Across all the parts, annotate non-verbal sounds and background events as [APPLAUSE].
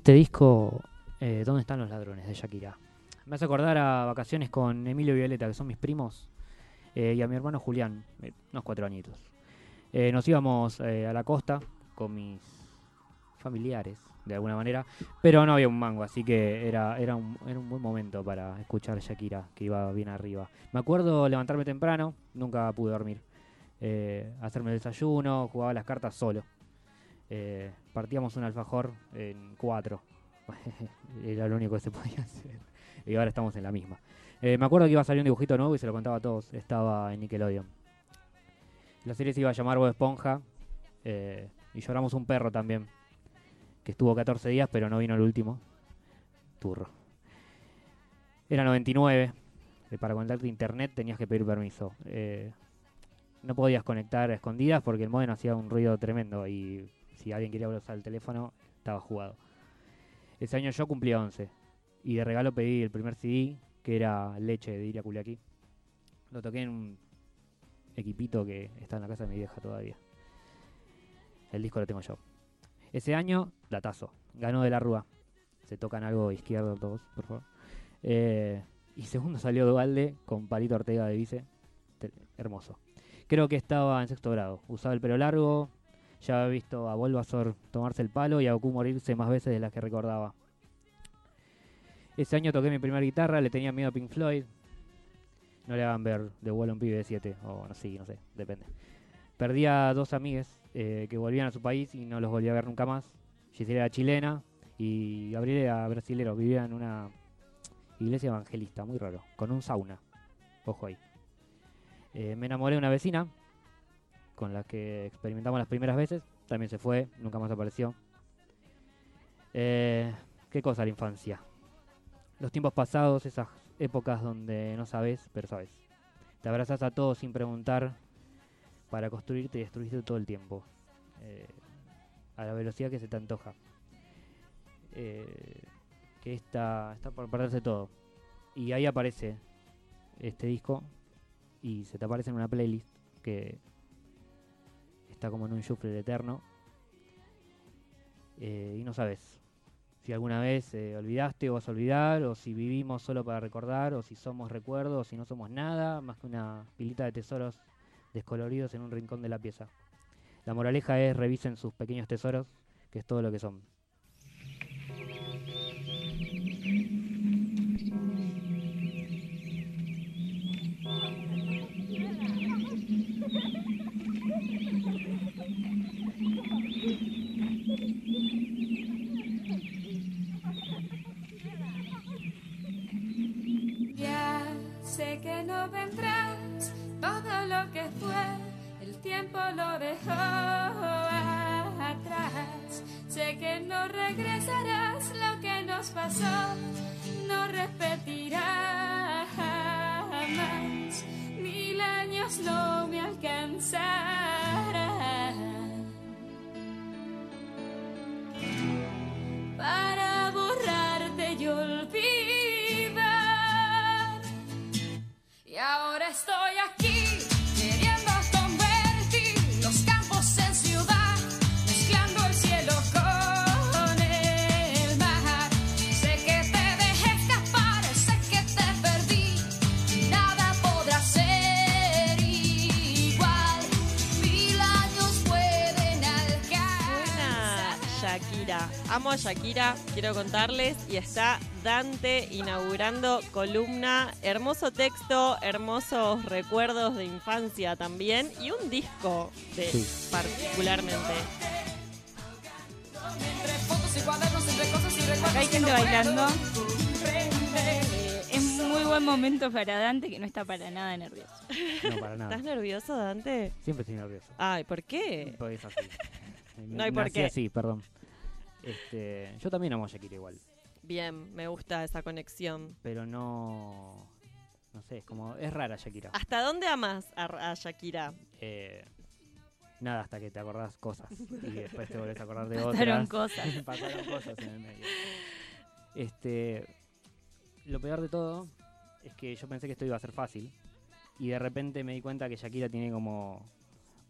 Este disco, eh, ¿Dónde están los ladrones? de Shakira. Me hace acordar a vacaciones con Emilio y Violeta, que son mis primos, eh, y a mi hermano Julián, unos cuatro añitos. Eh, nos íbamos a la costa con mis familiares, de alguna manera, pero no había un mango, así que era, era, un, era un buen momento para escuchar Shakira, que iba bien arriba. Me acuerdo levantarme temprano, nunca pude dormir, hacerme el desayuno, jugaba las cartas solo. Eh, partíamos un alfajor en cuatro. [LAUGHS] Era lo único que se podía [LAUGHS] hacer. Y ahora estamos en la misma. Eh, me acuerdo que iba a salir un dibujito nuevo y se lo contaba a todos. Estaba en Nickelodeon. La serie se iba a llamar Bob Esponja. eh, y lloramos un perro también. Que estuvo 14 días, pero no vino el último. Turro. Era 99. eh, para conectarte internet tenías que pedir permiso. No podías conectar a escondidas porque el modem hacía un ruido tremendo y si alguien quería usar el teléfono estaba jugado. Ese año yo cumplí 11 y de regalo pedí el primer CD que era Leche de Iria Culiaqui. Lo toqué en un equipito que está en la casa de mi vieja todavía. El disco lo tengo yo. Ese año, datazo. Ganó de la Rúa. Se tocan algo izquierdo todos, por favor. Eh, y segundo salió Dualde con Palito Ortega de vice. Hermoso. Creo que estaba en sexto grado. Usaba el pelo largo. Ya había visto a Bulbasaur tomarse el palo y a Goku morirse más veces de las que recordaba. Ese año toqué mi primera guitarra, le tenía miedo a Pink Floyd. No le hagan ver The Wall on Pibe de 7, o no, sí, no sé, depende. Perdí a dos amigues eh, que volvían a su país y no los volví a ver nunca más. Gisela era chilena y Gabriel era brasilero, vivía en una iglesia evangelista, muy raro, con un sauna. Ojo ahí. Eh, me enamoré de una vecina con la que experimentamos las primeras veces. También se fue, nunca más apareció. Eh, ¿Qué cosa la infancia? Los tiempos pasados, esas épocas donde no sabes, pero sabes. Te abrazas a todos sin preguntar para construirte y destruirte todo el tiempo. Eh, a la velocidad que se te antoja. Eh, que está, está por perderse todo. Y ahí aparece este disco y se te aparece en una playlist que está como en un shuffle eterno. Eh, y no sabes si alguna vez eh, olvidaste o vas a olvidar, o si vivimos solo para recordar, o si somos recuerdos, o si no somos nada, más que una pilita de tesoros descoloridos en un rincón de la pieza. La moraleja es revisen sus pequeños tesoros, que es todo lo que son. Todo lo que fue, el tiempo lo dejó atrás. Sé que no regresarás, lo que nos pasó no repetirá jamás. Mil años no me alcanzarán Amo a Shakira, quiero contarles. Y está Dante inaugurando columna. Hermoso texto, hermosos recuerdos de infancia también. Y un disco de Sí. particularmente. Entre fotos y cuadernos, entre cosas y recuerdos Acá hay gente bailando. Eh, es muy buen momento para Dante que no está para nada nervioso. No, para nada. ¿Estás nervioso, Dante? Siempre estoy nervioso. Ay, ¿por qué? Porque es así. No hay por qué. así, perdón. Este, yo también amo a Shakira igual, Bien, me gusta esa conexión. pero no... No sé, es como... Es rara Shakira. ¿Hasta dónde amas a, a Shakira? Eh, nada, hasta que te acordás cosas y después te volvés a acordar de Pasaron otras. cosas. [LAUGHS] Pasaron cosas en el medio. Este, lo peor de todo es que yo pensé que esto iba a ser fácil y de repente me di cuenta que Shakira tiene como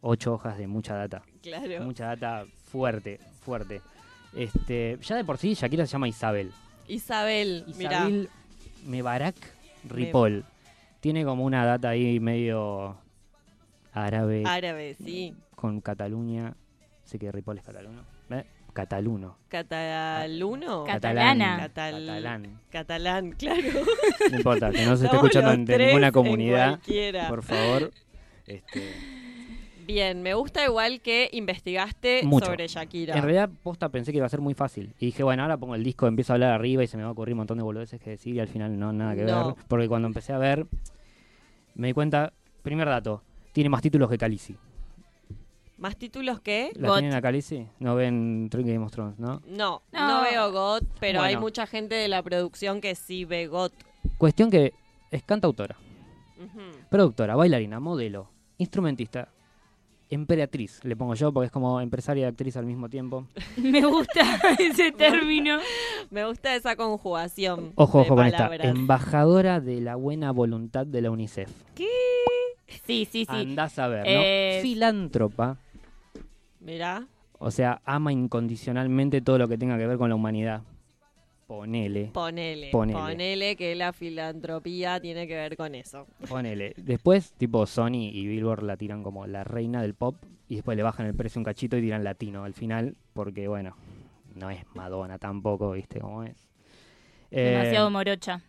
ocho hojas de mucha data. Claro. Mucha data fuerte, fuerte. Este, ya de por sí Shakira se llama Isabel. Isabel, mira. Isabel Mebarak Ripoll. Tiene como una data ahí medio árabe Árabe, sí. con Cataluña. Sé que Ripoll es cataluno. ¿Eh? Cataluno. ¿Cataluno? Cat- Catalana. Catal- Catalán. Catalán, claro. No importa, que no se esté escuchando en ninguna en comunidad. cualquiera. Por favor. [LAUGHS] Este, Bien, me gusta igual que investigaste Mucho. sobre Shakira. En realidad, posta pensé que iba a ser muy fácil. Y dije, bueno, ahora pongo el disco, empiezo a hablar arriba y se me va a ocurrir un montón de boludeces que decir y al final no, nada que No. ver. Porque cuando empecé a ver, me di cuenta, primer dato, tiene más títulos que Khaleesi. ¿Más títulos que? ¿La God. tienen a Khaleesi? No ven Game of Thrones, ¿no? No, no, No. veo GOT, pero hay mucha gente de la producción que sí ve GOT. Cuestión que es cantautora, productora, bailarina, modelo, instrumentista, emperatriz, le pongo yo porque es como empresaria y actriz al mismo tiempo. [LAUGHS] Me gusta [LAUGHS] ese término. Me gusta esa conjugación. Ojo, de ojo con esta, embajadora de la buena voluntad de la UNICEF. Sí, sí, sí. Andás a ver, ¿no? Eh, Filántropa. Mirá, O sea, ama incondicionalmente todo lo que tenga que ver con la humanidad. Ponele, ponele, Ponele. ponele. que la filantropía tiene que ver con eso. ponele. Después, tipo, Sony y Billboard la tiran como la reina del pop y después le bajan el precio un cachito y tiran latino al final, porque bueno, no es Madonna tampoco, ¿viste cómo es? Eh, Demasiado morocha.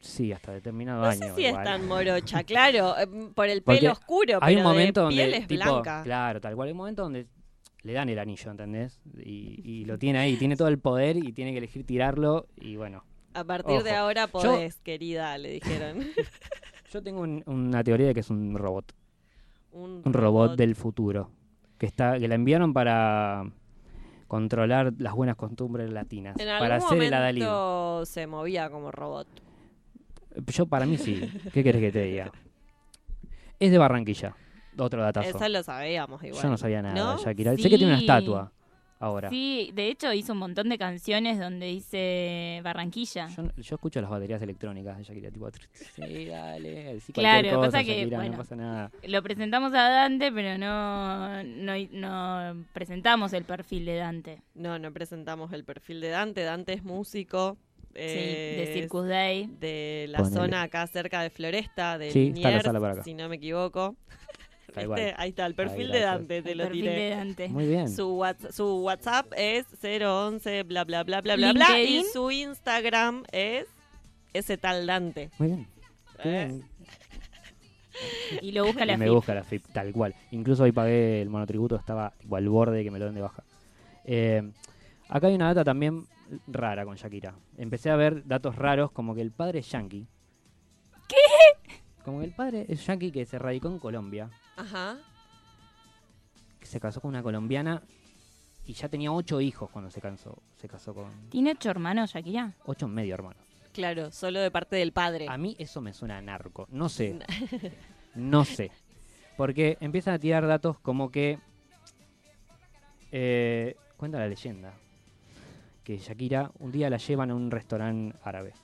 Sí, hasta determinado No año. sé si es tan morocha, claro, eh, por el Porque pelo oscuro, Hay pero un momento de piel donde, es tipo, blanca. claro, tal cual, hay un momento donde le dan el anillo, ¿entendés? Y, y lo [LAUGHS] tiene ahí, tiene todo el poder y tiene que elegir tirarlo y bueno. A partir de ahora Yo- podés, querida, le dijeron. [LAUGHS] Yo tengo un- una teoría de que es un robot, un, un robot del futuro, que está que la enviaron para controlar las buenas costumbres latinas, En para algún hacer el Adalid. momento se movía como robot. Yo para mí sí, ¿qué querés que te diga? Es de Barranquilla, otro datazo. Eso lo sabíamos igual. Yo no sabía nada ¿No? de Shakira. Sé que tiene una Sí. estatua ahora. Sí, de hecho hizo un montón de canciones donde dice Barranquilla. Yo, yo escucho las baterías electrónicas de Shakira, tipo, sí, dale, decí Claro, cosa, pasa que, Shakira, bueno. no pasa nada. Lo presentamos a Dante, pero no, no, no presentamos el perfil de Dante. No, no presentamos el perfil de Dante. Dante es músico. Sí, de Circus Day. de la Ponele. zona acá cerca de Floresta, de Sí, está la sala por acá. si no me equivoco. Ahí está, el perfil Ahí, de. Dante, te El lo perfil tiré. de Dante. Muy bien. Su, Whats- su WhatsApp es 011 bla bla bla bla bla bla y su Instagram es ese tal Dante. Muy bien. Eh. Y lo busca la Y me FIP. busca la FIP, tal cual. Incluso hoy pagué el monotributo, estaba tipo, al borde de que me lo den de baja. Eh, acá hay una data también rara con Shakira. Empecé a ver datos raros como que el padre es yankee. ¿Qué? Como que el padre es yankee que se radicó en Colombia, Ajá. que se casó con una colombiana y ya tenía ocho hijos cuando se casó. Se casó con ¿Tiene ocho hermanos, Shakira? ocho en medio, hermano. Claro, solo de parte del padre. A mí eso me suena a narco. No sé. [LAUGHS] No sé. Porque empiezan a tirar datos como que. eh, cuenta la leyenda. Que Shakira un día la llevan a un restaurante árabe.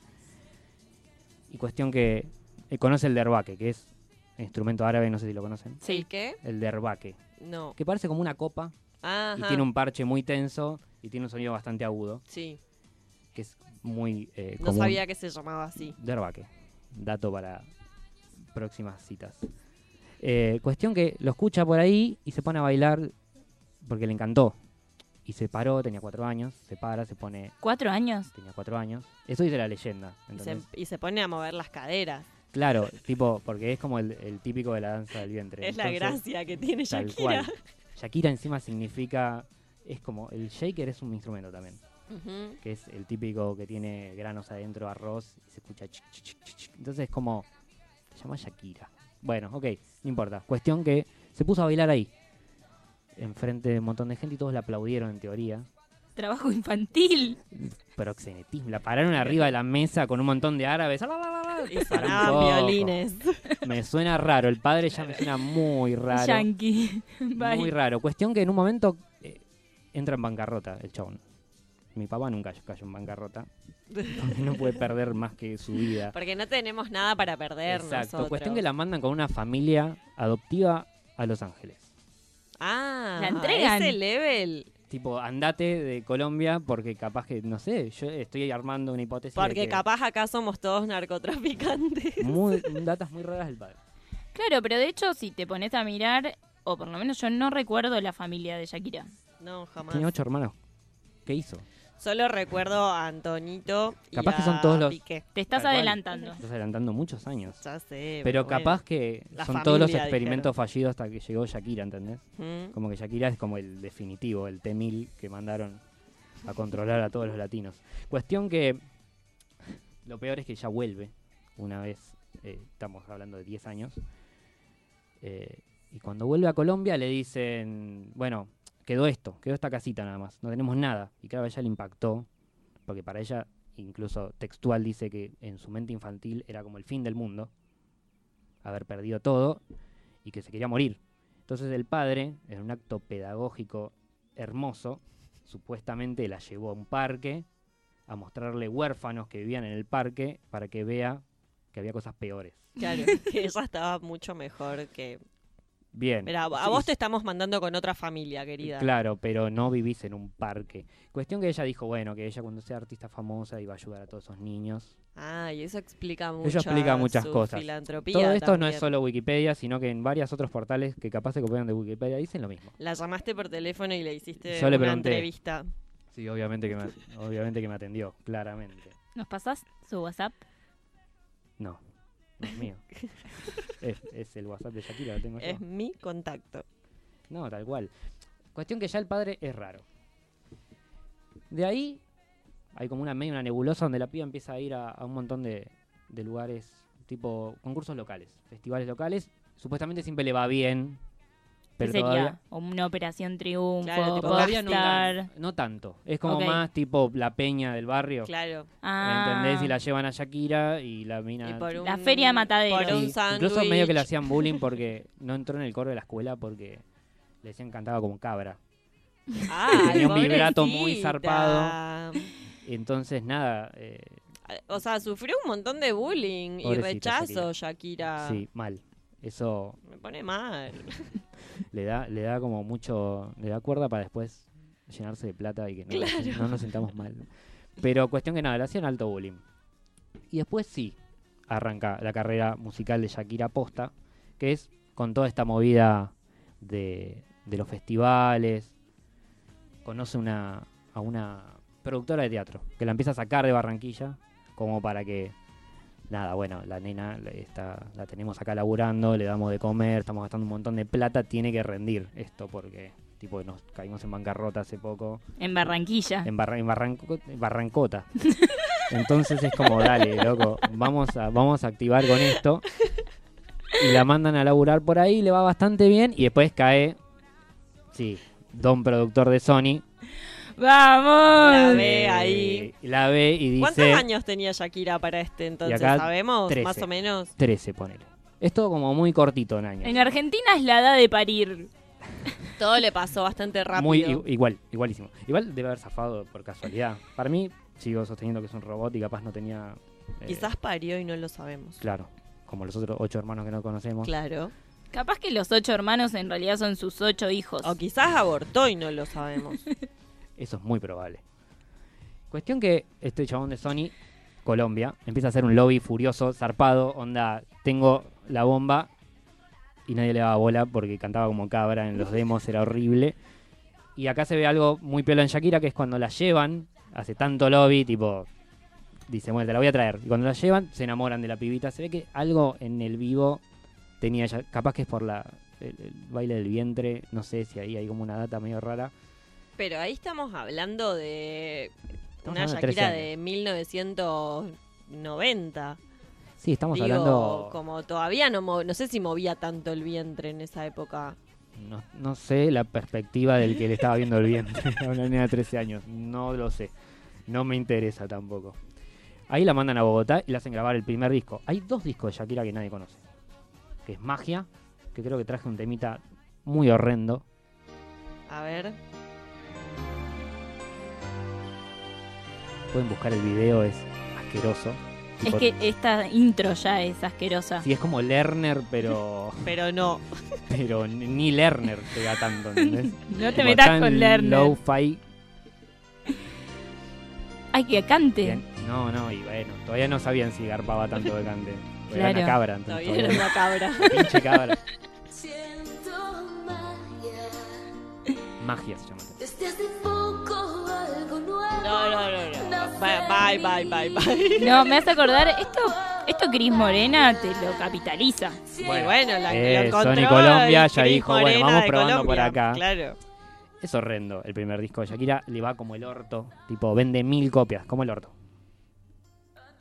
Y cuestión que. eh, conoce el derbaque, que es instrumento árabe, no sé si lo conocen. ¿El qué? El derbaque. No. Que parece como una copa Ajá. y tiene un parche muy tenso y tiene un sonido bastante agudo, Sí, que es muy eh, no común. sabía que se llamaba así. Derbaque. Dato para próximas citas. Eh, cuestión que lo escucha por ahí y se pone a bailar porque le encantó. Y se paró, tenía cuatro años, se para, se pone, ¿Cuatro años? tenía cuatro años. Eso dice la leyenda. Y y se pone a mover las caderas. Claro, tipo, porque es como el, el típico de la danza del vientre. es la Entonces, gracia que tiene Shakira. cual. Shakira encima significa, es como, el shaker es un instrumento también. Ujú. que es el típico que tiene granos adentro, arroz, y se escucha chic, chic, chic. Entonces es como, se llama Shakira. Bueno, ok, no importa. Cuestión que se puso a bailar ahí, enfrente de un montón de gente y todos la aplaudieron en teoría. Trabajo infantil. Proxenetismo, la pararon arriba de la mesa con un montón de árabes. [LAUGHS] Y sonaban violines. [LAUGHS] Me suena raro, el padre ya me suena muy raro. Yankee. Bye. Muy raro. Cuestión que en un momento eh, entra en bancarrota el chabón. Mi papá nunca cayó en bancarrota. Porque no puede perder más que su vida. Porque no tenemos nada para perder Exacto. nosotros. Cuestión que la mandan con una familia adoptiva a Los Ángeles. Ah, La entregan. a ese level. Tipo, andate de Colombia porque capaz que, no sé, yo estoy armando una hipótesis. de Porque que capaz acá somos todos narcotraficantes. [LAUGHS] Muy, [LAUGHS] datas muy raras del padre. Claro, pero de hecho, si te pones a mirar, o por lo menos yo no recuerdo la familia de Shakira. No, jamás. Tiene ocho hermanos. ¿Qué hizo? Solo recuerdo a Antonito y Capaz que son todos los- Piqué. Te estás Tal cual. adelantando. Estás adelantando muchos años. Ya sé. Pero bueno. capaz que son todos los experimentos fallidos hasta que llegó Shakira, ¿entendés? Mm. Como que Shakira es como el definitivo, el T-1000 que mandaron a controlar a todos los latinos. Cuestión que lo peor es que ya vuelve una vez, eh, estamos hablando de 10 años, eh, y cuando vuelve a Colombia le dicen, bueno, quedó esto, quedó esta casita nada más, no tenemos nada. Y claro, a ella le impactó, porque para ella, incluso textual, dice que en su mente infantil era como el fin del mundo, haber perdido todo y que se quería morir. Entonces el padre, en un acto pedagógico hermoso, supuestamente la llevó a un parque a mostrarle huérfanos que vivían en el parque para que vea que había cosas peores. Claro, [LAUGHS] que ella estaba mucho mejor que... Bien. Mira, a Sí, vos te estamos mandando con otra familia, querida. Claro, pero no vivís en un parque. Cuestión que ella dijo, bueno, que ella cuando sea artista famosa iba a ayudar a todos esos niños. Ah, y eso explica mucho. explica muchas cosas. Filantropía Todo esto no es solo Wikipedia, sino que en varios otros portales que capaz se copian de Wikipedia dicen lo mismo. La llamaste por teléfono y le hiciste Yo le una pregunté. entrevista. Sí, obviamente que me, obviamente que me atendió, claramente. ¿Nos pasás su WhatsApp? No, no es mío. es, es el WhatsApp de Shakira, lo tengo yo. Es mi contacto. No, tal cual. Cuestión que ya el padre es raro. De ahí hay como una medio una nebulosa donde la piba empieza a ir a, a un montón de, de lugares, tipo concursos locales, festivales locales. Supuestamente siempre le va bien, ¿Qué pero sería? todavía, Una operación triunfo, Claro, tipo, todavía no, tanto. Es como más tipo la peña del barrio. Claro. Ah, ¿Entendés? Y la llevan a Shakira y la mina... Y por La feria de Matadero. Por un Sí, incluso medio que le hacían bullying porque no entró en el coro de la escuela porque le decían que cantaba como cabra. Ay, Tenía un vibrato muy zarpado. Entonces, nada, eh, O sea, sufrió un montón de bullying y rechazo, Shakira. sí, mal. Eso Me pone mal. [LAUGHS] le da, le da como mucho, le da cuerda para después llenarse de plata y que no, nos- no nos sentamos mal. Pero cuestión que nada, le hacían alto bullying. Y después sí, arranca la carrera musical de Shakira Posta, que es con toda esta movida de, de los festivales. Conoce una, a una productora de teatro que la empieza a sacar de Barranquilla, como para que, nada, bueno, la nena está, la tenemos acá laburando, le damos de comer, estamos gastando un montón de plata, tiene que rendir esto porque, tipo, nos caímos en bancarrota hace poco En Barranquilla. en, Barra- en Barranco- en Barrancota. [LAUGHS] Entonces es como, dale, loco, vamos a, vamos a activar con esto. Y la mandan a laburar por ahí, le va bastante bien. Y después cae, sí, don productor de Sony. ¡Vamos! La ve eh, ahí. La ve y ¿Cuántos dice años tenía Shakira para este entonces? acá, ¿Sabemos? 13. Más o menos. 13, ponele. Es todo como muy cortito en años. En Argentina es la edad de parir. [LAUGHS] Todo le pasó bastante rápido. Muy igual, igualísimo. Igual debe haber zafado por casualidad. Para mí, sigo sosteniendo que es un robot y capaz no tenía... eh, Quizás parió y no lo sabemos. Claro, como los otros ocho hermanos que no conocemos. Claro. Capaz que los ocho hermanos en realidad son sus ocho hijos. O quizás abortó y no lo sabemos. [LAUGHS] Eso es muy probable. Cuestión que este chabón de Sony, Colombia, empieza a hacer un lobby furioso, zarpado, onda, tengo la bomba y nadie le daba bola porque cantaba como cabra en los demos, era horrible. Y acá se ve algo muy pelo en Shakira, que es cuando la llevan, hace tanto lobby, tipo, dice, bueno, te la voy a traer. Y cuando la llevan, se enamoran de la pibita. Se ve que algo en el vivo tenía ella, capaz que es por la, el baile del vientre, no sé si ahí hay como una data medio rara. Pero ahí estamos hablando de Estamos una hablando de 13 Shakira años. de 1990. Sí, estamos Digo, hablando... como todavía no, no sé si movía tanto el vientre en esa época. No, no sé la perspectiva del que le estaba viendo el vientre a una nena de 13 años. No lo sé. No me interesa tampoco. Ahí la mandan a Bogotá y le hacen grabar el primer disco. Hay dos discos de Shakira que nadie conoce. Que es Magia, que creo que traje un temita muy horrendo. A ver. Pueden buscar el video, es asqueroso. Es que esta intro ya es asquerosa. Sí, es como Lerner, pero [LAUGHS] Pero no. [LAUGHS] pero ni Lerner pega tanto, [LAUGHS] ¿entendés? No te metas con Lerner. Low-fi. Ay, que cante. Bien. No, no, y bueno, todavía no sabían si garpaba tanto de cante. Era una Claro. cabra, entonces. Todavía era una cabra. Pinche cabra. Siento magia. Magia se llama. Desde hace poco algo nuevo. No, no, no, no. Bye, bye, bye, bye, bye. No, me hace acordar, esto, esto Cris Morena te lo capitaliza. Bueno, bueno, la Eh, lo encontró Sony Colombia ya dijo, bueno, vamos probando por acá. Claro. Es horrendo el primer disco de Shakira. Le va como el orto. Tipo, vende mil copias. Como el orto.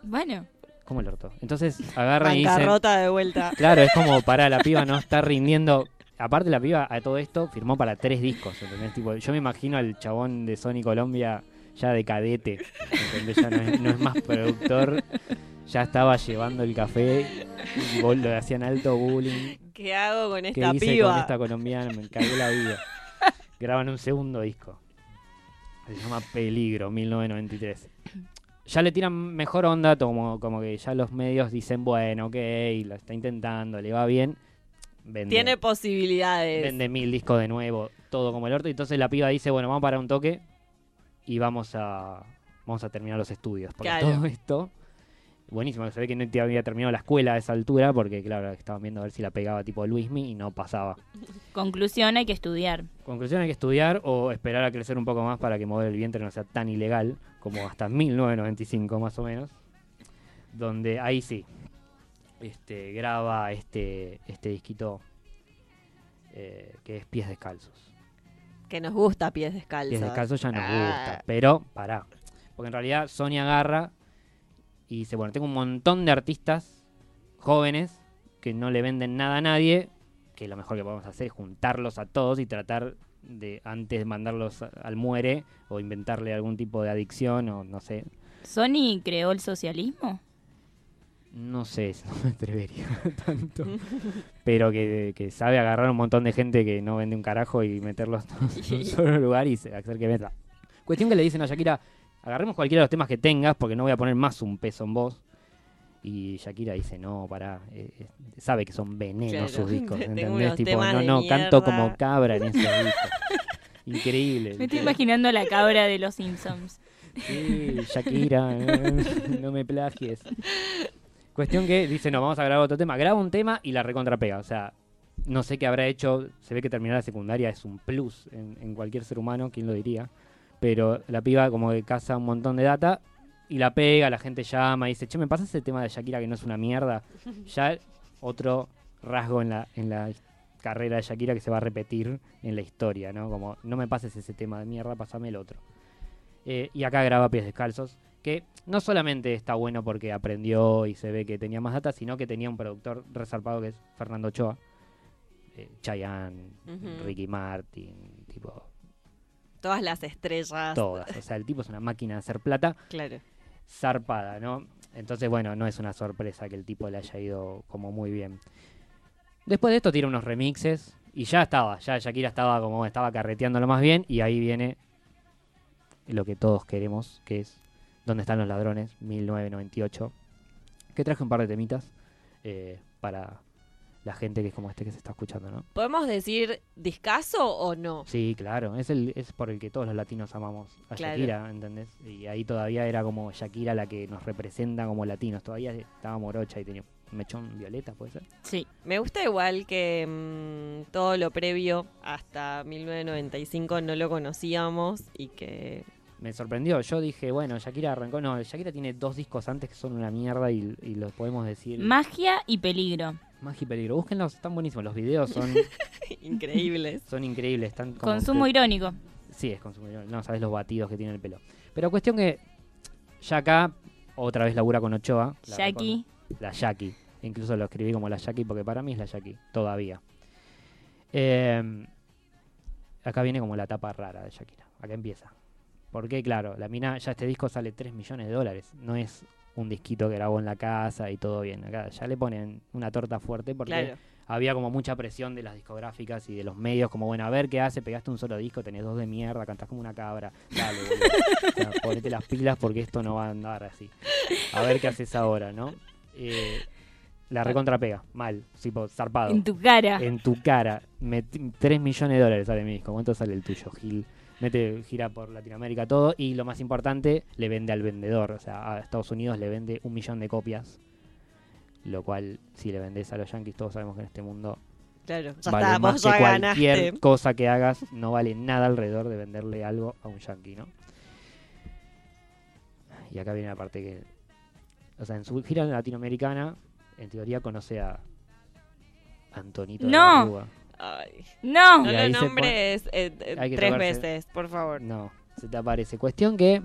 Bueno, Como el orto. Entonces agarran y dicen. De vuelta. Claro, es como para la piba no está rindiendo. Aparte la piba a todo esto firmó para tres discos, ¿entendés? Tipo, yo me imagino al chabón de Sony Colombia ya de cadete, ¿entendés? Ya no es, no es más productor, ya estaba llevando el café y le hacían alto bullying. ¿Qué hago con ¿Qué esta hice piba? con esta colombiana? Me cagué la vida. Graban un segundo disco. Se llama Peligro, 1993. Ya le tiran mejor onda, como, como que ya los medios dicen, bueno, ok, lo está intentando, le va bien. Vende, Tiene posibilidades. vende mil discos de nuevo, todo como el orto. Y entonces la piba dice, bueno, vamos a parar un toque y vamos a, vamos a terminar los estudios. Porque Claro. todo esto, buenísimo, se ve que no te había terminado la escuela a esa altura, porque claro, estaban viendo a ver si la pegaba tipo Luismi y no pasaba. [LAUGHS] conclusión, hay que estudiar. Conclusión, hay que estudiar o esperar a crecer un poco más para que mover el vientre no sea tan ilegal como hasta [LAUGHS] 1995 más o menos. Donde ahí sí, este, graba este, este disquito eh, que es Pies Descalzos. Que nos gusta pies descalzos. Pies Descalzos ya nos Ah. gusta, pero pará. Porque en realidad Sony agarra y dice, bueno, tengo un montón de artistas jóvenes que no le venden nada a nadie, que lo mejor que podemos hacer es juntarlos a todos y tratar de, antes de mandarlos al muere, o inventarle algún tipo de adicción, o no sé, ¿Sony creó el socialismo? No sé, no me atrevería [LAUGHS] tanto, pero que, que sabe agarrar un montón de gente que no vende un carajo y meterlos todos [LAUGHS] en un [LAUGHS] solo lugar y se- hacer que venda. Cuestión que le dicen a Shakira, agarremos cualquiera de los temas que tengas porque no voy a poner más un peso en vos. Y Shakira dice, no, pará, eh, eh, sabe que son venenos Claro, sus discos, ¿entendés? Tipo, no, no, canto como cabra en esos discos. Increíble. Me estoy imaginando a la cabra de los Simpsons. Sí, Shakira, eh, no me plagies. Cuestión que dice, no, vamos a grabar otro tema. Graba un tema y la recontrapega. O sea, no sé qué habrá hecho. Se ve que terminar la secundaria es un plus en, en cualquier ser humano, quién lo diría. Pero la piba como que caza un montón de data y la pega, la gente llama y dice, che, ¿me pasas ese tema de Shakira que no es una mierda? [LAUGHS] Ya otro rasgo en la, en la carrera de Shakira que se va a repetir en la historia, ¿no? Como, no me pases ese tema de mierda, pasame el otro. Eh, y acá graba Pies Descalzos, que no solamente está bueno porque aprendió y se ve que tenía más data, sino que tenía un productor resarpado que es Fernando Ochoa, eh, Chayanne. Ricky Martin, tipo, Todas las estrellas. todas. O sea, el tipo es una máquina de hacer plata Claro. zarpada, ¿no? Entonces, bueno, no es una sorpresa que el tipo le haya ido como muy bien. Después de esto tira unos remixes y ya estaba, ya Shakira estaba como estaba carreteándolo más bien y ahí viene lo que todos queremos, que es ¿Dónde están los ladrones? 1998. Que traje un par de temitas eh, para la gente que es como este que se está escuchando, ¿no? ¿Podemos decir discaso o no? Sí, claro, es, el, es por el que todos los latinos amamos a Claro. Shakira, ¿entendés? Y ahí todavía era como Shakira la que nos representa como latinos, todavía estaba morocha y tenía un mechón violeta, ¿puede ser? Sí. Me gusta igual que mm, todo lo previo hasta 1995 no lo conocíamos y que Me sorprendió, yo dije, bueno, Shakira arrancó, no, Shakira tiene dos discos antes que son una mierda y, y los podemos decir Magia y peligro. Magia y Peligro, búsquenlos, están buenísimos, los videos son, [LAUGHS] increíbles. son increíbles, están como Consumo que- irónico. Sí, es consumo irónico. No, sabes los batidos que tiene el pelo. Pero cuestión que ya acá, otra vez labura con Ochoa. la Jackie. La Jackie. Incluso lo escribí como la Jackie porque para mí es la Jackie, todavía. Eh, acá viene como la tapa rara de Shakira. Acá empieza. Porque, claro, la mina, ya este disco sale 3 millones de dólares. No es un disquito que grabó en la casa y todo bien. Acá ya le ponen una torta fuerte porque Claro. había como mucha presión de las discográficas y de los medios, como bueno, a ver qué hace, pegaste un solo disco, tenés dos de mierda, cantás como una cabra, dale, boludo. O sea, [LAUGHS] ponete las pilas porque esto no va a andar así. A ver qué haces ahora, ¿no? Eh, la recontra pega, mal, tipo, zarpado. En tu cara. En tu cara. 3 millones de dólares sale mi disco. ¿Cuánto sale el tuyo, Gil? Mete, gira por Latinoamérica todo y lo más importante, le vende al vendedor. O sea, a Estados Unidos le vende un millón de copias. Lo cual, si le vendes a los yankees, todos sabemos que en este mundo Claro, ya vale está, más vos que ya cualquier ganaste. cosa que hagas, no vale nada alrededor de venderle algo a un yankee, ¿no? Y acá viene la parte que... O sea, en su gira latinoamericana, en teoría conoce a Antonito de No. la Rúa. Ay, No. no lo nombres eh, eh, tres tocarse- veces, por favor. No, se te aparece. Cuestión que...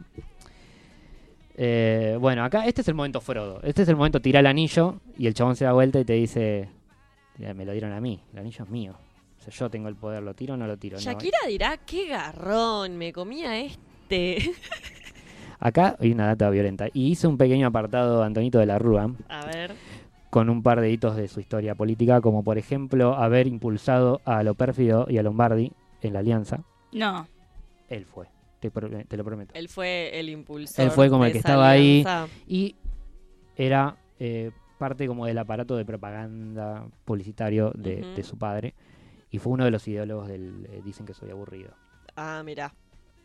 eh, bueno, acá este es el momento Frodo. Este es el momento tira el anillo y el chabón se da vuelta y te dice... "Ya, Me lo dieron a mí, el anillo es mío. O sea, yo tengo el poder, ¿lo tiro o no lo tiro? No, Shakira dirá, qué garrón, me comía este. Acá hay una data violenta. Y hice un pequeño apartado Antonito de la Rúa A ver. Con un par de hitos de su historia política, como por ejemplo haber impulsado a lo pérfido y a Lombardi en la alianza. No. Él fue, te, lo prometo. Él fue el impulsor. Él fue como el que estaba ahí. Y era eh, parte como del aparato de propaganda publicitario de su padre. Y fue uno de los ideólogos del eh, Dicen que soy aburrido. Ah, mira.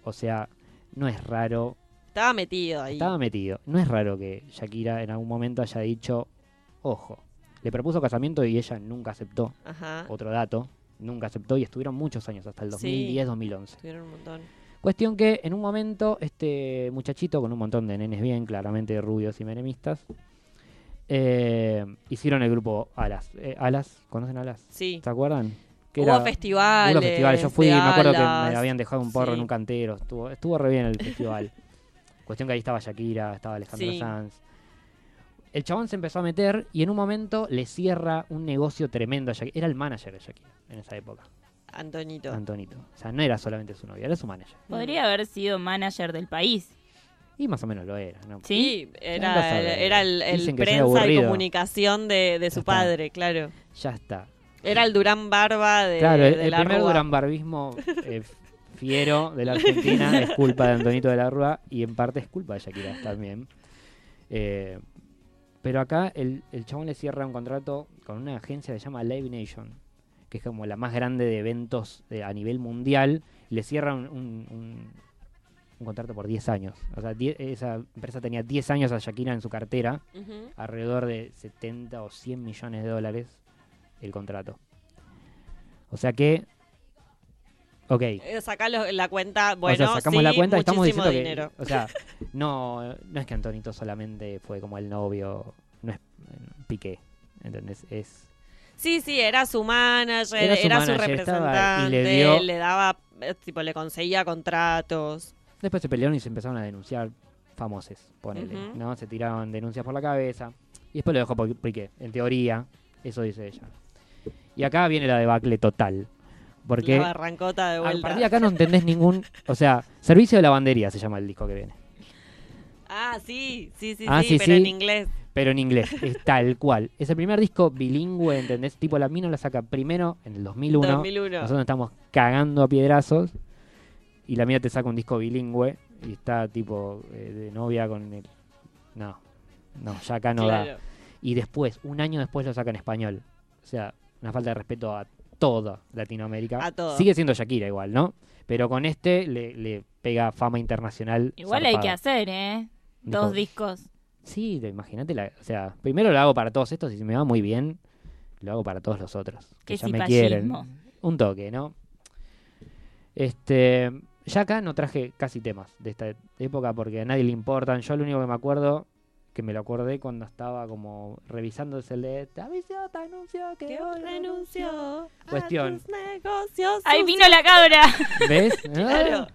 O sea, no es raro Estaba metido ahí. Estaba metido. No es raro que Shakira en algún momento haya dicho, ojo, le propuso casamiento y ella nunca aceptó. Ajá. Otro dato, nunca aceptó y estuvieron muchos años, hasta el Sí. 2010-2011. Tuvieron un montón. Cuestión que en un momento este muchachito con un montón de nenes bien, claramente rubios y menemistas, eh, hicieron el grupo Alas. Eh, Alas, ¿conocen Alas? Sí. ¿Se acuerdan? Que Hubo era- festivales. Hubo festivales. Yo fui, me acuerdo que me habían dejado un porro Sí. en un cantero. Estuvo, estuvo re bien el festival. [LAUGHS] Cuestión que ahí estaba Shakira, estaba Alejandro Sí. Sanz. El chabón se empezó a meter y en un momento le cierra un negocio tremendo a Shakira. Era el manager de Shakira en esa época, Antonito. Antonito. O sea, no era solamente su novia, era su manager. Podría haber sido manager del país. Y más o menos lo era, ¿no? ¿Sí? A era, el, el prensa y comunicación de, de su está. padre, claro. Ya está. Era el Durán Barba de, claro, el, de el la primer Rúa. durambarbismo eh, fiero de la Argentina es culpa de Antonito de la Rúa y en parte es culpa de Shakira también. Eh, pero acá el, el chabón le cierra un contrato con una agencia que se llama Live Nation, que es como la más grande de eventos eh, a nivel mundial. Le cierra un, un- un- un contrato por 10 años. O sea, die- esa empresa tenía 10 años a Shakira en su cartera, alrededor de 70 o 100 millones de dólares el contrato. O sea que... Ok. Eh, Sacá lo- la cuenta, bueno, o sea, sacamos sí, la cuenta y estamos diciendo dinero. que... O sea, [LAUGHS] no, no es que Antonito solamente fue como el novio, no es eh, Piqué, ¿entendés? Es... Sí, sí, era su manager, Era su manager, representante, y le dio- le daba, eh, tipo, le conseguía contratos. Después se pelearon y se empezaron a denunciar famoses, ponele. ¿no? Se tiraban denuncias por la cabeza y después lo dejó Piqué, en teoría, eso dice ella. Y acá viene la debacle total, porque... La barrancota de A vuelta. partir de acá no entendés ningún. O sea, Servicio de Lavandería se llama el disco que viene. Ah, sí, sí, sí, Ah, sí, sí, pero sí. en inglés. Pero en inglés, [LAUGHS] es tal cual. Es el primer disco bilingüe, ¿entendés? Tipo, la mina la saca primero en el 2001. 2001. Nosotros estamos cagando a piedrazos. Y la mina te saca un disco bilingüe. Y está tipo eh, de novia con el. No, no, ya acá no da. Y después, un año después lo saca en español. O sea, una falta de respeto a toda Latinoamérica. A todo. Sigue siendo Shakira igual, ¿no? Pero con este le, le pega fama internacional. Igual hay que hacer, ¿eh? Dijo, Dos discos. Sí, te- imagínate, la- o sea, primero lo hago para todos estos y si me va muy bien, lo hago para todos los otros. Que Qué ya me cipallismo. quieren. Un toque, ¿no? Este, ya acá no traje casi temas de esta época porque a nadie le importan. Yo lo único que me acuerdo, que me lo acordé cuando estaba como revisando es el de Te aviso, te anuncio que Que hoy renunció Cuestión. a tus negocios. ¡Ahí vino la cabra! [LAUGHS] ¿Ves? [LAUGHS] Claro.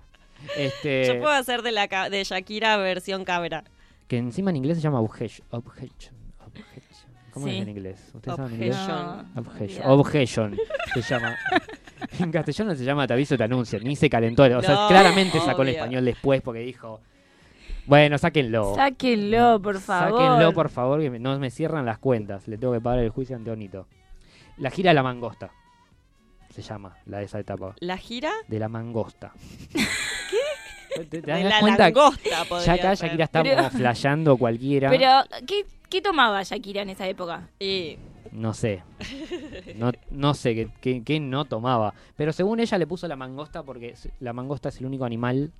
Este, Yo puedo hacer de la de Shakira versión cabra. que encima en inglés se llama objection. objection, objection. ¿Cómo es Sí. en inglés? ¿Ustedes saben inglés? Objection. No, Objection. olvidate. Objection se llama. [LAUGHS] En castellano se llama Te aviso, te anuncio. Ni se calentó. O sea, No, claramente sacó el español después porque dijo: Bueno, sáquenlo. Sáquenlo, por favor. Sáquenlo, por favor, que me- no me cierran las cuentas. Le tengo que pagar el juicio ante Onito. La gira de la mangosta. Se llama la de esa etapa. La gira De la mangosta. [LAUGHS] ¿Qué? ¿Te, te das de la cuenta? langosta podría Ya acá ser. Shakira está Pero- como flasheando cualquiera. Pero, ¿qué, ¿qué tomaba Shakira en esa época? Y No sé. No, no sé qué, qué- qué no tomaba. Pero según ella le puso la mangosta porque la mangosta es el único animal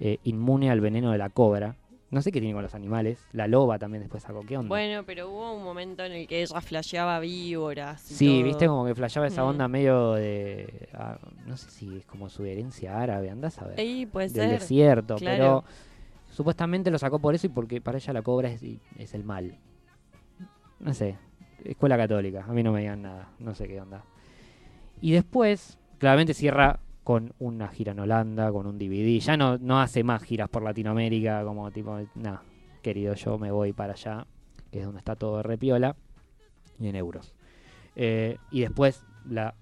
eh, inmune al veneno de la cobra. No sé qué tiene con los animales. La loba también después sacó. ¿Qué onda? bueno, pero hubo un momento en el que ella flasheaba víboras. y sí, todo. viste como que flasheaba esa Mm. onda medio de... ah, no sé si es como su herencia árabe, andás a ver. Ey, puede del ser. desierto, claro. pero supuestamente lo sacó por eso y porque para ella la cobra es, es el mal. No sé, escuela católica, a mí no me digan nada, no sé qué onda. Y después, claramente cierra con una gira en Holanda, con un DVD, ya no, no hace más giras por Latinoamérica, como tipo, nada, querido, yo me voy para allá, que es donde está todo de repiola, y en euros. Eh, y después, la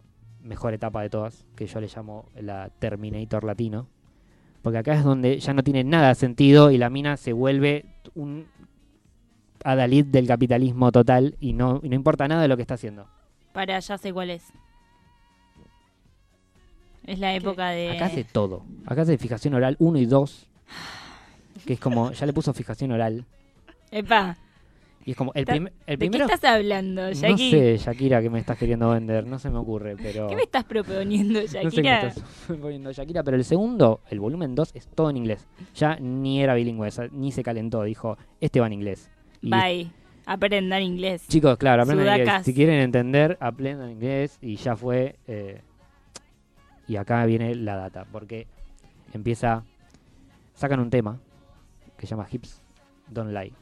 mejor etapa de todas, que yo le llamo la Terminator Latino, porque acá es donde ya no tiene nada sentido y la mina se vuelve un adalid del capitalismo total y no, no importa nada de lo que está haciendo. Para, ya sé cuál es. Es la época de... Acá hace todo. Acá hace fijación oral 1 y 2, que es como, ya le puso fijación oral. Epa, Y es como, el, prim- el ¿de qué estás hablando, No Shaki? sé, Shakira, que me estás queriendo vender, no se me ocurre, pero... ¿Qué me estás proponiendo, [LAUGHS] No sé qué Shakira? estás poniendo Shakira, pero el segundo, el volumen 2, es todo en inglés. Ya ni era bilingüe, ni se calentó, dijo, este va en inglés. Y Bye. Aprendan inglés. Chicos, claro, aprendan inglés. Si quieren entender, aprendan inglés y ya fue. eh, y acá viene la data, porque empieza. Sacan un tema que se llama Hips Don't Lie,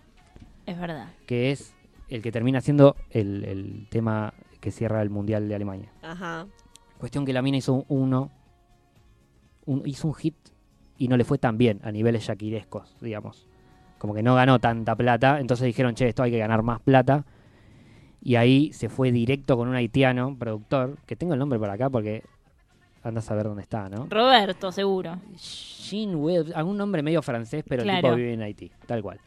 Es verdad. que es el que termina siendo el, el tema que cierra el Mundial de Alemania. Ajá. Cuestión que la mina hizo uno, un- hizo un hit y no le fue tan bien a niveles shakirescos, digamos. Como que no ganó tanta plata, entonces dijeron, che, esto hay que ganar más plata. Y ahí se fue directo con un haitiano, productor, que tengo el nombre por acá porque andas a saber dónde está, ¿no? Roberto, seguro. Jean Webb, algún nombre medio francés, pero el Claro. tipo vive en Haití, tal cual.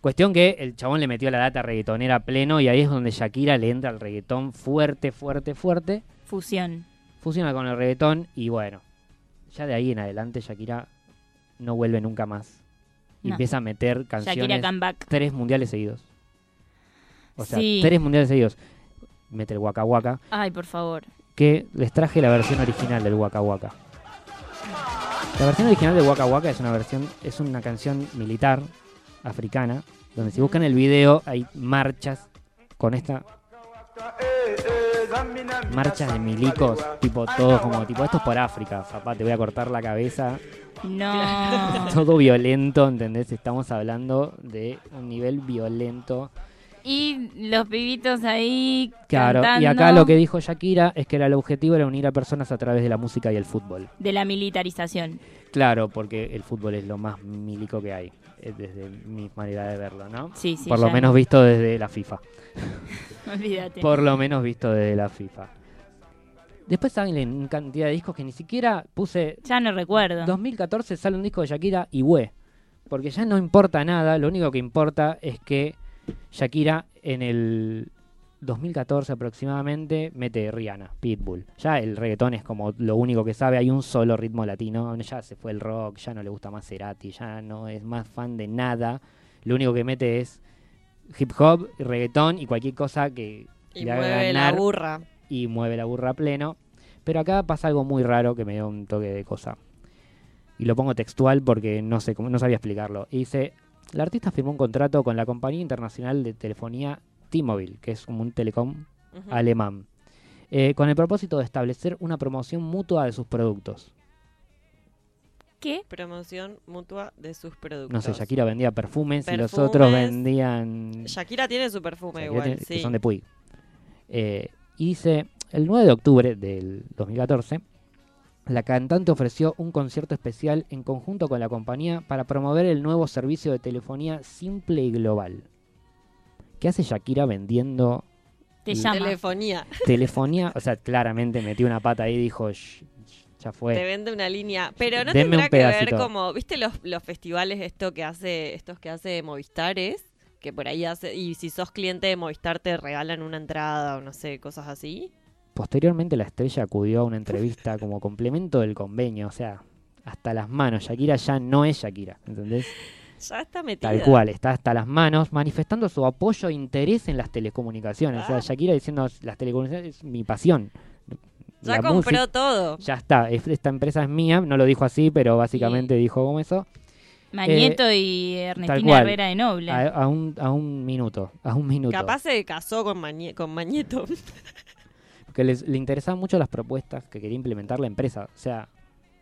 Cuestión que el chabón le metió la data reggaetonera pleno y ahí es donde Shakira le entra al reggaetón fuerte, fuerte, fuerte Fusión. fusiona con el reggaetón y bueno, ya de ahí en adelante Shakira no vuelve nunca más. Y No. empieza a meter Shakira canciones, tres mundiales seguidos. O sea, Sí. tres mundiales seguidos. Mete el Waka Waka, Ay, por favor. Que les traje la versión original del Waka Waka. La versión original del Waka Waka es una versión, es una canción militar africana, donde si buscan el video hay marchas con esta marchas de milicos, tipo todo como tipo esto es por África, papá, te voy a cortar la cabeza, No. [LAUGHS] todo violento, ¿entendés? Estamos hablando de un nivel violento. Y los pibitos ahí Claro, y acá lo que dijo Shakira es que el objetivo era unir a personas a través de la música y el fútbol. de la militarización. Claro, porque el fútbol es lo más milico que hay, eh, desde mi manera de verlo, ¿no? Sí, sí. Por lo menos visto desde la FIFA. [LAUGHS] Olvídate. Por lo menos visto desde la FIFA. Después salen una cantidad de discos que ni siquiera puse. Ya no recuerdo. 2014 sale un disco de Shakira y Hue. Porque ya no importa nada, lo único que importa es que Shakira en el 2014 aproximadamente mete Rihanna, Pitbull. Ya el reggaetón es como lo único que sabe, hay un solo ritmo latino, ya se fue el rock, ya no le gusta más Cerati, ya no es más fan de nada. Lo único que mete es hip hop, reggaetón y cualquier cosa que Y le haga mueve la burra. y mueve la burra a pleno. Pero acá pasa algo muy raro que me dio un toque de cosa. Y lo pongo textual porque no sé cómo, no sabía explicarlo. Y dice, la artista firmó un contrato con la compañía internacional de telefonía T-Mobile, que es como un telecom alemán, eh, con el propósito de establecer una promoción mutua de sus productos. ¿Qué? Promoción mutua de sus productos. No sé, Shakira vendía perfumes, y los otros vendían Shakira tiene su perfume Shakira igual, tiene- sí. que son de Puig. Eh, y dice, el 9 de octubre del 2014, la cantante ofreció un concierto especial en conjunto con la compañía para promover el nuevo servicio de telefonía simple y global. ¿Qué hace Shakira vendiendo Te llama. Telefonía. [LAUGHS] telefonía? O sea, claramente metió una pata ahí y dijo, "Shh, shh, ya Te fue. vende una línea. Pero no Denme tendrá que ver como, ¿viste los, los festivales esto que hace, estos que hace Movistares? que por ahí hace. Y si sos cliente de Movistar, te regalan una entrada o no sé, cosas así. Posteriormente la estrella acudió a una entrevista [LAUGHS] como complemento del convenio, o sea, hasta las manos. Shakira ya no es Shakira, ¿entendés? Ya está metida. Tal cual, está hasta las manos, manifestando su apoyo e interés en las telecomunicaciones. O sea, Ah. Shakira diciendo, las telecomunicaciones es mi pasión. Ya La compró música- todo. ya está, es- esta empresa es mía, no lo dijo así, pero básicamente dijo como eso. Mañeto y Ernestina Eh, cual. Herrera de Noble. A, a un, a un minuto, a un minuto. Capaz se casó con, Mañe- con Mañeto. Que les, le interesaban mucho las propuestas que quería implementar la empresa. O sea,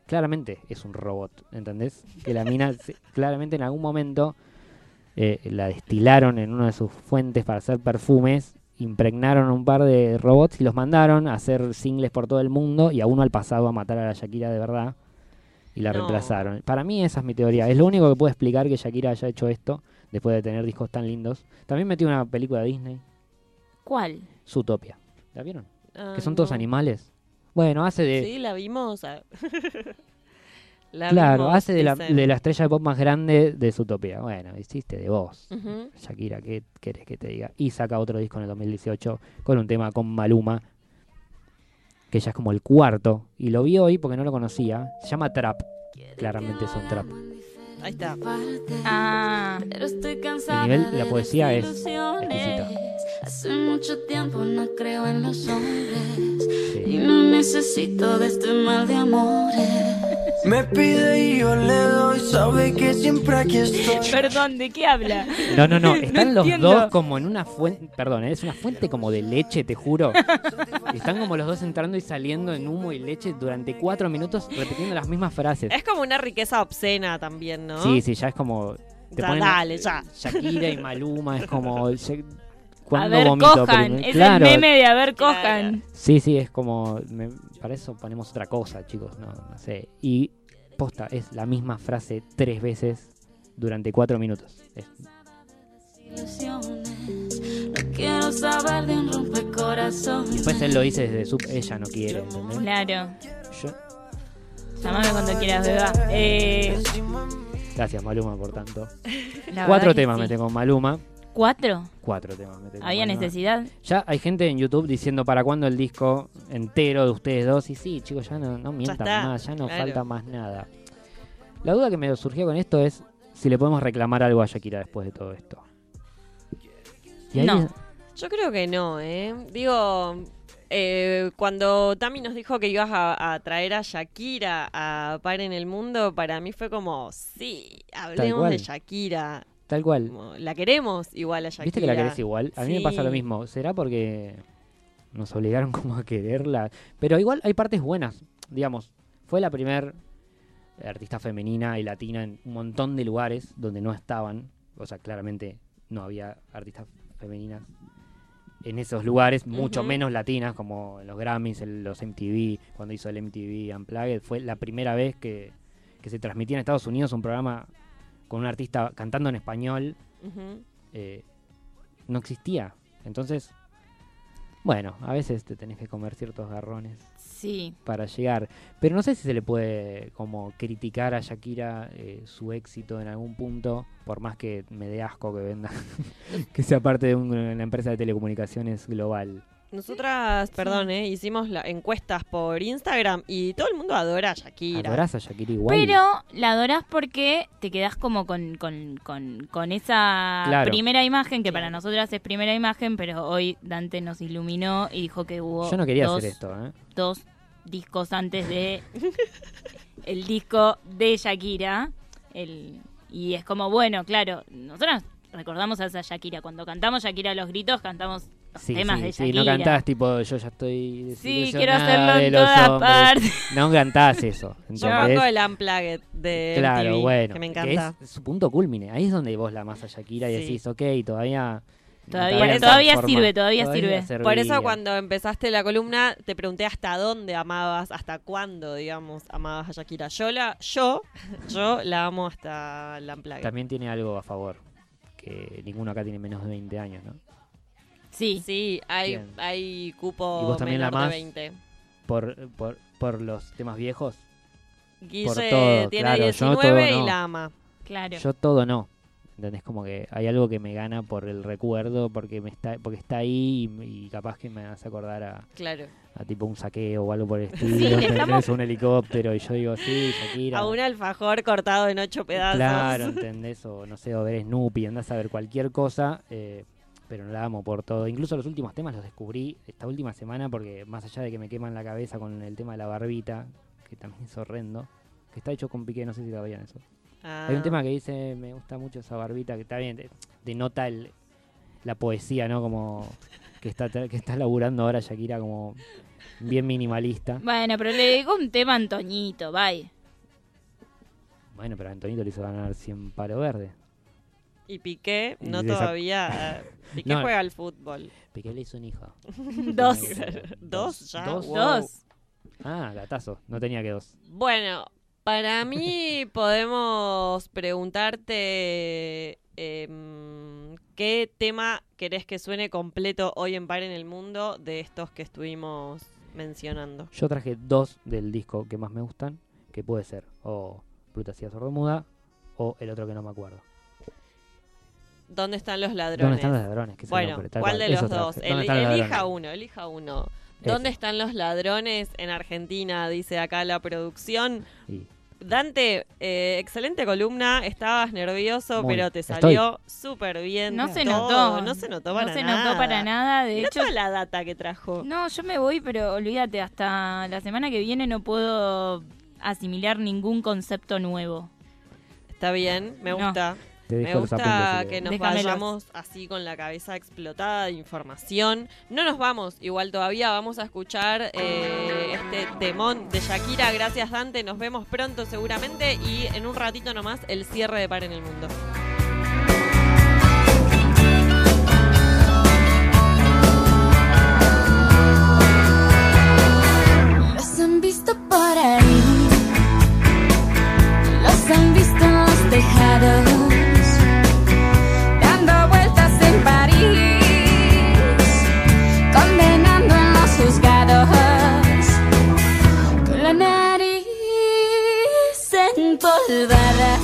claramente es un robot, ¿entendés? Que la mina se- [LAUGHS] claramente en algún momento eh, la destilaron en una de sus fuentes para hacer perfumes, impregnaron un par de robots y los mandaron a hacer singles por todo el mundo y a uno al pasado a matar a la Shakira de verdad y la No. reemplazaron. Para mí esa es mi teoría. Es lo único que puede explicar que Shakira haya hecho esto después de tener discos tan lindos. También metió una película de Disney, ¿Cuál? Zootopia. ¿La vieron? Ah, que son todos animales. Bueno, hace de... Sí, la vimos. ah. [LAUGHS] La claro, vimos, hace de la, dicen. de la estrella de pop más grande de Zootopia. Bueno, hiciste de vos. Shakira, ¿qué querés que te diga? Y saca otro disco en el 2018 con un tema con Maluma, que ya es como el cuarto. Y lo vi hoy porque no lo conocía. Se llama Trap. Claramente es un trap. Ahí está. Ah, Pero estoy cansada El nivel de la poesía es desilusiones. Hace mucho tiempo no creo en los hombres y no necesito de este mal de amores. Me pide y yo le doy, sabe que siempre aquí estoy. perdón, ¿de qué habla? No, no, [LAUGHS] no. Están los entiendo. dos como en una fuente. Perdón, ¿eh? es una fuente como de leche, te juro. Están como los dos entrando y saliendo en humo y leche durante cuatro minutos repitiendo las mismas frases. Es como una riqueza obscena también, ¿no? Sí, sí, ya es como. Te Ya, ponen dale, ya. Shakira y Maluma, es como. [LAUGHS] ya- A ¿Cuándo ver, vomito cojan. primero? Es Claro. el meme de a ver, cojan. Sí, sí, es como. me- para eso ponemos otra cosa, chicos. No, no sé. Y posta, es la misma frase tres veces durante cuatro minutos. Es-. No quiero saber de un rompecorazones. Después él lo dice desde su. Ella no quiere, ¿entendés? Claro. Yo- Llámame cuando quieras, beba. Eh, gracias, Maluma, por tanto. la Cuatro temas sí. me tengo con Maluma. ¿Cuatro? Cuatro temas me tengo con ¿Había necesidad? Ya hay gente en YouTube diciendo para cuándo el disco entero de ustedes dos. Y sí, chicos, ya no, no mientan está, más, ya no claro. falta más nada. La duda que me surgió con esto es si le podemos reclamar algo a Shakira después de todo esto. Y ahí No. es- Yo creo que no, ¿eh? Digo, eh, cuando Tami nos dijo que ibas a, a traer a Shakira a Par en el Mundo, para mí fue como, sí, hablemos de Shakira. Tal cual. Como, la queremos igual a Shakira. ¿Viste que la querés igual? A mí me pasa lo mismo. ¿Será porque nos obligaron como a quererla? Pero igual hay partes buenas. Digamos, fue la primer artista femenina y latina en un montón de lugares donde no estaban. O sea, claramente no había artistas femeninas en esos lugares, mucho menos latinas, como en los Grammys, en los MTV, cuando hizo el MTV Unplugged. Fue la primera vez que, que se transmitía en Estados Unidos un programa con un artista cantando en español eh, no existía. Entonces, bueno, a veces te tenés que comer ciertos garrones Sí. para llegar. Pero no sé si se le puede como criticar a Shakira eh, su éxito en algún punto, por más que me dé asco que venda, [LAUGHS] que sea parte de un- una empresa de telecomunicaciones global. Nosotras, perdón, ¿eh? hicimos la, encuestas por Instagram y todo el mundo adora a Shakira. ¿Adorás a Shakira igual? Pero la adorás porque te quedás como con, con, con, con esa Claro. primera imagen, que para nosotras es primera imagen, pero hoy Dante nos iluminó y dijo que hubo Yo no quería dos, hacer esto, ¿eh? dos discos antes de [LAUGHS] el disco de Shakira. El, y es como, bueno, claro, nosotros recordamos a esa Shakira. Cuando cantamos Shakira a los gritos, cantamos los Sí, temas sí, de sí, Shakira. no cantás tipo, yo ya estoy Sí, quiero hacerlo de en todas hombres". partes. No cantás eso, [LAUGHS] Yo banco el Unplugged de Claro, MTV, bueno, que me encanta. es su punto culmine. Ahí es donde vos la amas a Shakira y Sí. decís, ok, todavía... Todavía- todavía sirve, todavía sirve. Por eso servía". cuando empezaste la columna te pregunté hasta dónde amabas, hasta cuándo, digamos, amabas a Shakira. Yo la, yo, [LAUGHS] yo la amo hasta la Unplugged. También tiene algo a favor, que ninguno acá tiene menos de 20 años, ¿no? Sí, Sí, hay, Bien. hay cupo ¿Y vos también la menor de amás? 20. Por, por, por los temas viejos. Guille todo, tiene claro, yo 19 todo y no. la ama. claro. Yo todo no. ¿Entendés? Como que hay algo que me gana por el recuerdo, porque me está, porque está ahí y, y capaz que me hace acordar a, Claro. a tipo un saqueo o algo por el Sí, estilo, [LAUGHS] ¿entendés? estamos- un helicóptero y yo digo, sí, Shakira. A un alfajor cortado en ocho pedazos. Claro, ¿entendés? O no sé, o ver Snoopy, andás a ver cualquier cosa, eh, pero no la amo por todo. Incluso los últimos temas los descubrí esta última semana porque más allá de que me queman la cabeza con el tema de la barbita, que también es horrendo, que está hecho con piqué, no sé si sabían eso. Ah. Hay un tema que dice, me gusta mucho esa barbita, que está bien, de- denota el, la poesía, ¿no? Como que está, que está laburando ahora Shakira como bien minimalista. Bueno, pero le dedicó un tema a Antoñito, bye. Bueno, pero a Antonito le hizo ganar 100 palo verde. Y Piqué, no Y de esa- todavía. eh, [LAUGHS] Piqué No. juega al fútbol. Piqué le hizo un hijo. [LAUGHS] Dos. Dos ya. Dos. wow. Dos. Ah, gatazo. No tenía que dos. Bueno, para mí [LAUGHS] podemos preguntarte em, qué tema querés que suene completo hoy en Par en el Mundo de estos que estuvimos mencionando. Yo traje dos del disco que más me gustan, que puede ser o Brutasía Sordomuda o el otro que no me acuerdo. ¿Dónde están los ladrones? ¿Dónde están los ladrones? Que Bueno, ¿cuál cual. de los dos? ¿Dónde El- están los elija ladrones? uno, elija uno. ¿Dónde Ese. están los ladrones en Argentina? Dice acá la producción. Dante, eh, excelente columna. Estabas nervioso, Muy. pero te salió súper bien. No se todo. notó. No se notó para no se nada. notó para nada. De Mirá hecho, toda la data que trajo. no, yo me voy, pero olvídate, hasta la semana que viene no puedo asimilar ningún concepto nuevo. Está bien, me No. Me los gusta apuntes. que nos Déjamelos. vayamos así con la cabeza explotada de información. No nos vamos igual todavía, vamos a escuchar eh, este temón de Shakira. Gracias Dante, nos vemos pronto seguramente y en un ratito nomás el cierre de Par en el Mundo. Los han visto por ahí, los han visto en los tejados, con la nariz empolvada.